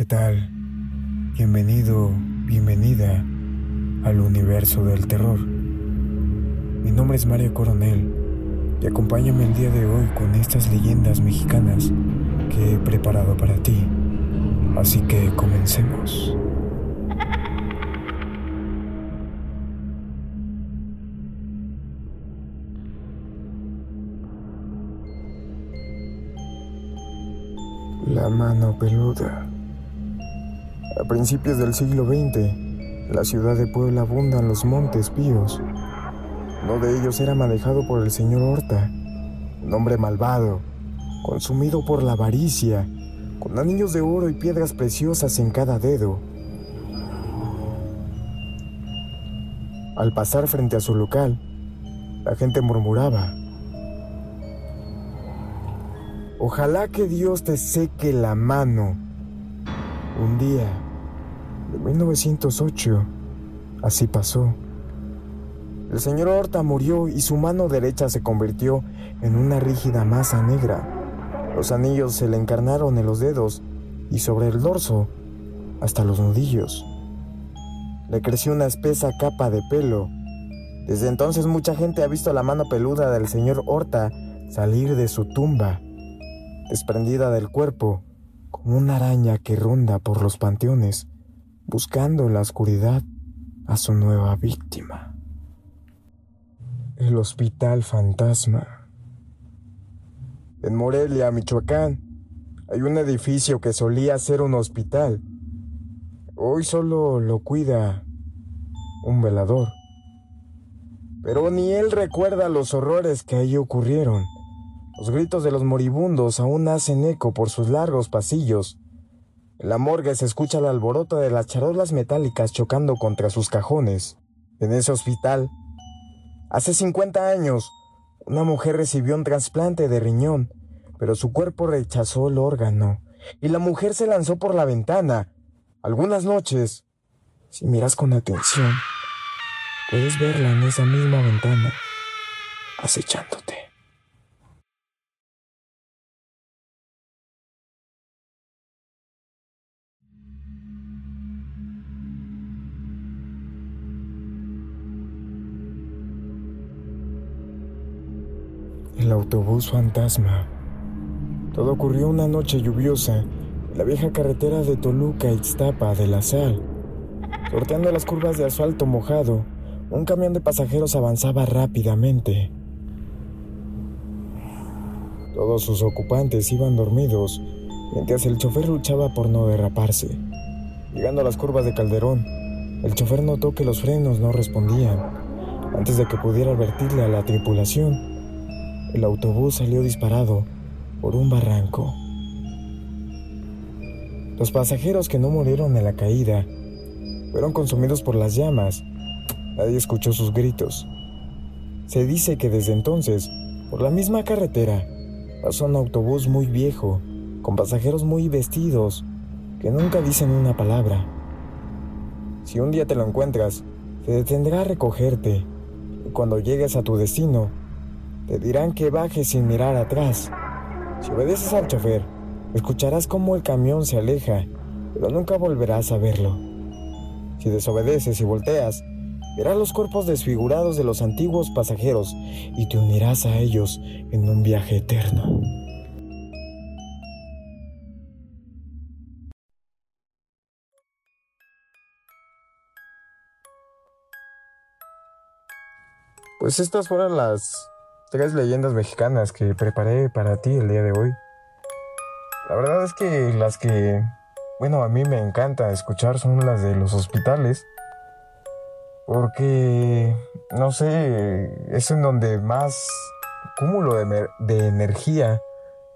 ¿Qué tal? Bienvenido, bienvenida al universo del terror. Mi nombre es Mario Coronel y acompáñame el día de hoy con estas leyendas mexicanas que he preparado para ti. Así que comencemos. La mano peluda. Principios del siglo XX, la ciudad de Puebla abundan los montes píos. Uno de ellos era manejado por el señor Horta, un hombre malvado, consumido por la avaricia, con anillos de oro y piedras preciosas en cada dedo. Al pasar frente a su local, la gente murmuraba, Ojalá que Dios te seque la mano. Un día, de 1908, así pasó. El señor Horta murió y su mano derecha se convirtió en una rígida masa negra. Los anillos se le encarnaron en los dedos y sobre el dorso hasta los nudillos. Le creció una espesa capa de pelo. Desde entonces mucha gente ha visto la mano peluda del señor Horta salir de su tumba desprendida del cuerpo, como una araña que ronda por los panteones, buscando en la oscuridad a su nueva víctima. El Hospital Fantasma. En Morelia, Michoacán, hay un edificio que solía ser un hospital. Hoy solo lo cuida un velador. Pero ni él recuerda los horrores que allí ocurrieron. Los gritos de los moribundos aún hacen eco por sus largos pasillos. En la morgue se escucha el alboroto de las charolas metálicas chocando contra sus cajones. En ese hospital, hace 50 años, una mujer recibió un trasplante de riñón, pero su cuerpo rechazó el órgano y la mujer se lanzó por la ventana. Algunas noches, si miras con atención, puedes verla en esa misma ventana, acechándote. El autobús fantasma. Todo ocurrió una noche lluviosa en la vieja carretera de Toluca a Ixtapa de la Sal. Sorteando las curvas de asfalto mojado, un camión de pasajeros avanzaba rápidamente. Todos sus ocupantes iban dormidos, mientras el chofer luchaba por no derraparse. Llegando a las curvas de Calderón, el chofer notó que los frenos no respondían. Antes de que pudiera advertirle a la tripulación, el autobús salió disparado por un barranco. Los pasajeros que no murieron en la caída fueron consumidos por las llamas. Nadie escuchó sus gritos. Se dice que desde entonces, por la misma carretera, pasó un autobús muy viejo, con pasajeros muy vestidos, que nunca dicen una palabra. Si un día te lo encuentras, se detendrá a recogerte, y cuando llegues a tu destino, te dirán que bajes sin mirar atrás. Si obedeces al chofer, escucharás cómo el camión se aleja, pero nunca volverás a verlo. Si desobedeces y volteas, verás los cuerpos desfigurados de los antiguos pasajeros y te unirás a ellos en un viaje eterno. Pues estas fueron las tres leyendas mexicanas que preparé para ti el día de hoy. La verdad es que las que, bueno, a mí me encanta escuchar son las de los hospitales. Porque, no sé, es en donde más cúmulo de, de energía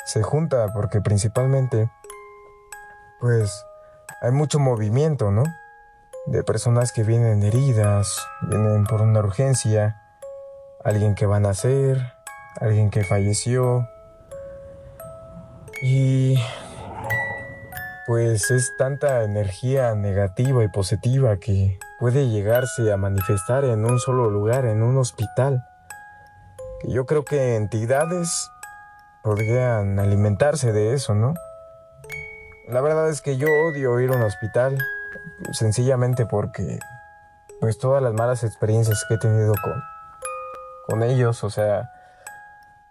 se junta, porque principalmente, pues, hay mucho movimiento, ¿no? De personas que vienen heridas, vienen por una urgencia, alguien que va a nacer, alguien que falleció. Y pues es tanta energía negativa y positiva que puede llegarse a manifestar en un solo lugar, en un hospital. Yo creo que entidades podrían alimentarse de eso, ¿no? La verdad es que yo odio ir a un hospital, sencillamente porque pues todas las malas experiencias que he tenido con, con ellos, o sea,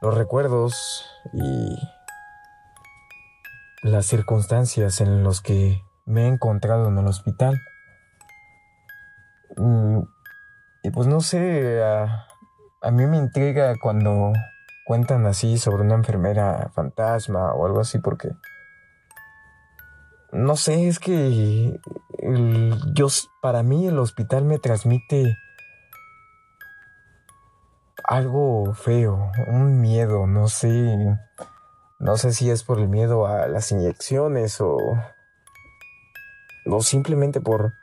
los recuerdos y las circunstancias en las que me he encontrado en el hospital. Mm, y pues no sé, a, a mí me intriga cuando cuentan así sobre una enfermera fantasma o algo así porque no sé, es que yo para mí el hospital me transmite algo feo, un miedo, no sé, no sé si es por el miedo a las inyecciones o o simplemente por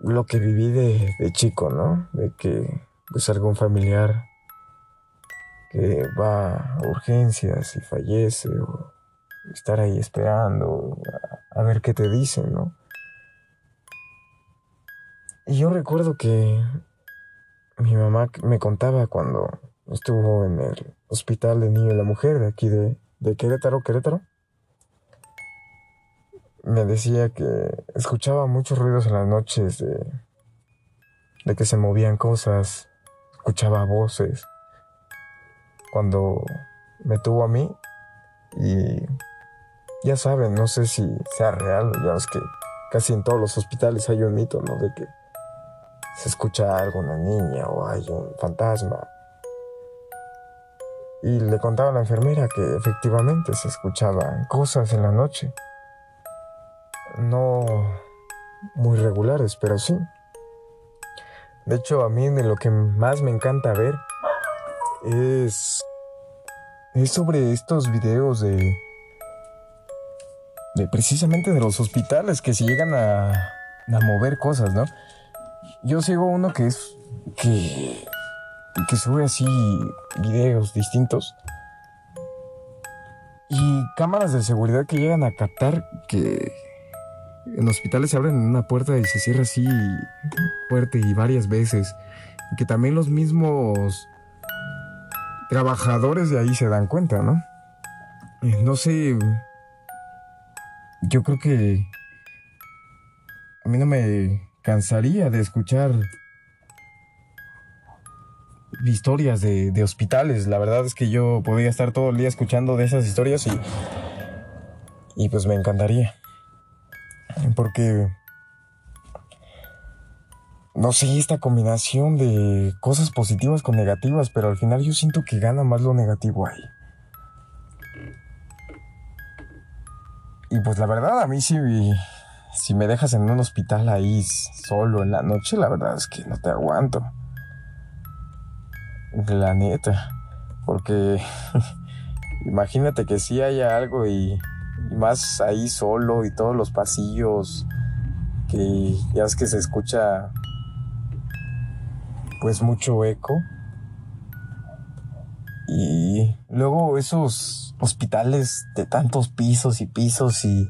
lo que viví de, de chico, ¿no? De que pues algún familiar que va a urgencias y fallece o estar ahí esperando a, ver qué te dicen, ¿no? Y yo recuerdo que mi mamá me contaba cuando estuvo en el hospital de niño y la mujer de aquí de, de Querétaro, Querétaro. Me decía que escuchaba muchos ruidos en las noches de, de que se movían cosas, escuchaba voces. Cuando me tuvo a mí y ya saben, no sé si sea real, ya es que casi en todos los hospitales hay un mito, ¿no? De que se escucha algo una niña o hay un fantasma. Y le contaba a la enfermera que efectivamente se escuchaban cosas en la noche. No muy regulares, pero sí. De hecho, a mí de lo que más me encanta ver es, es sobre estos videos de de precisamente de los hospitales que se llegan a, a mover cosas, ¿no? Yo sigo uno que es que que sube así videos distintos y cámaras de seguridad que llegan a captar que en hospitales se abren una puerta y se cierra así fuerte y varias veces que también los mismos trabajadores de ahí se dan cuenta, ¿no? No sé yo creo que a mí no me cansaría de escuchar historias de, de, hospitales. La verdad es que yo podría estar todo el día escuchando de esas historias y, y pues me encantaría. Porque, no sé, esta combinación de cosas positivas con negativas, pero al final yo siento que gana más lo negativo ahí. Y pues la verdad, a mí si, si me dejas en un hospital ahí solo en la noche, la verdad es que no te aguanto. La neta. Porque imagínate que si haya algo y, y, más ahí solo y todos los pasillos que ya es que se escucha pues mucho eco. Y luego esos hospitales de tantos pisos y pisos y...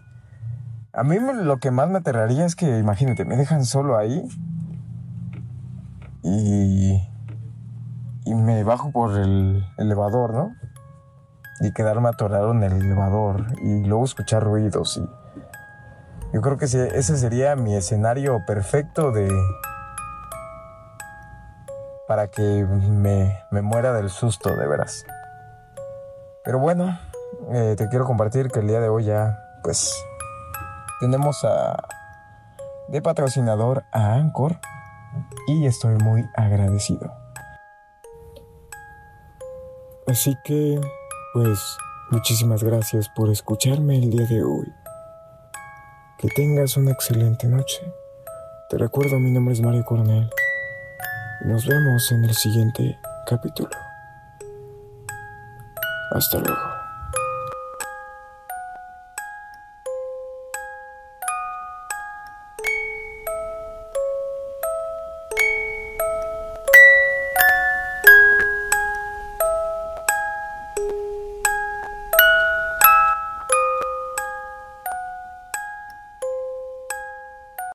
A mí lo que más me aterraría es que, imagínate, me dejan solo ahí y... Y me bajo por el elevador, ¿no? Y quedarme atorado en el elevador y luego escuchar ruidos y... Yo creo que ese sería mi escenario perfecto de, para que me, me muera del susto, de veras. Pero bueno, eh, te quiero compartir que el día de hoy ya, pues, tenemos a, de patrocinador a Anchor y estoy muy agradecido. Así que, pues, muchísimas gracias por escucharme el día de hoy. Que tengas una excelente noche. Te recuerdo, mi nombre es Mario Coronel. Nos vemos en el siguiente capítulo. Hasta luego.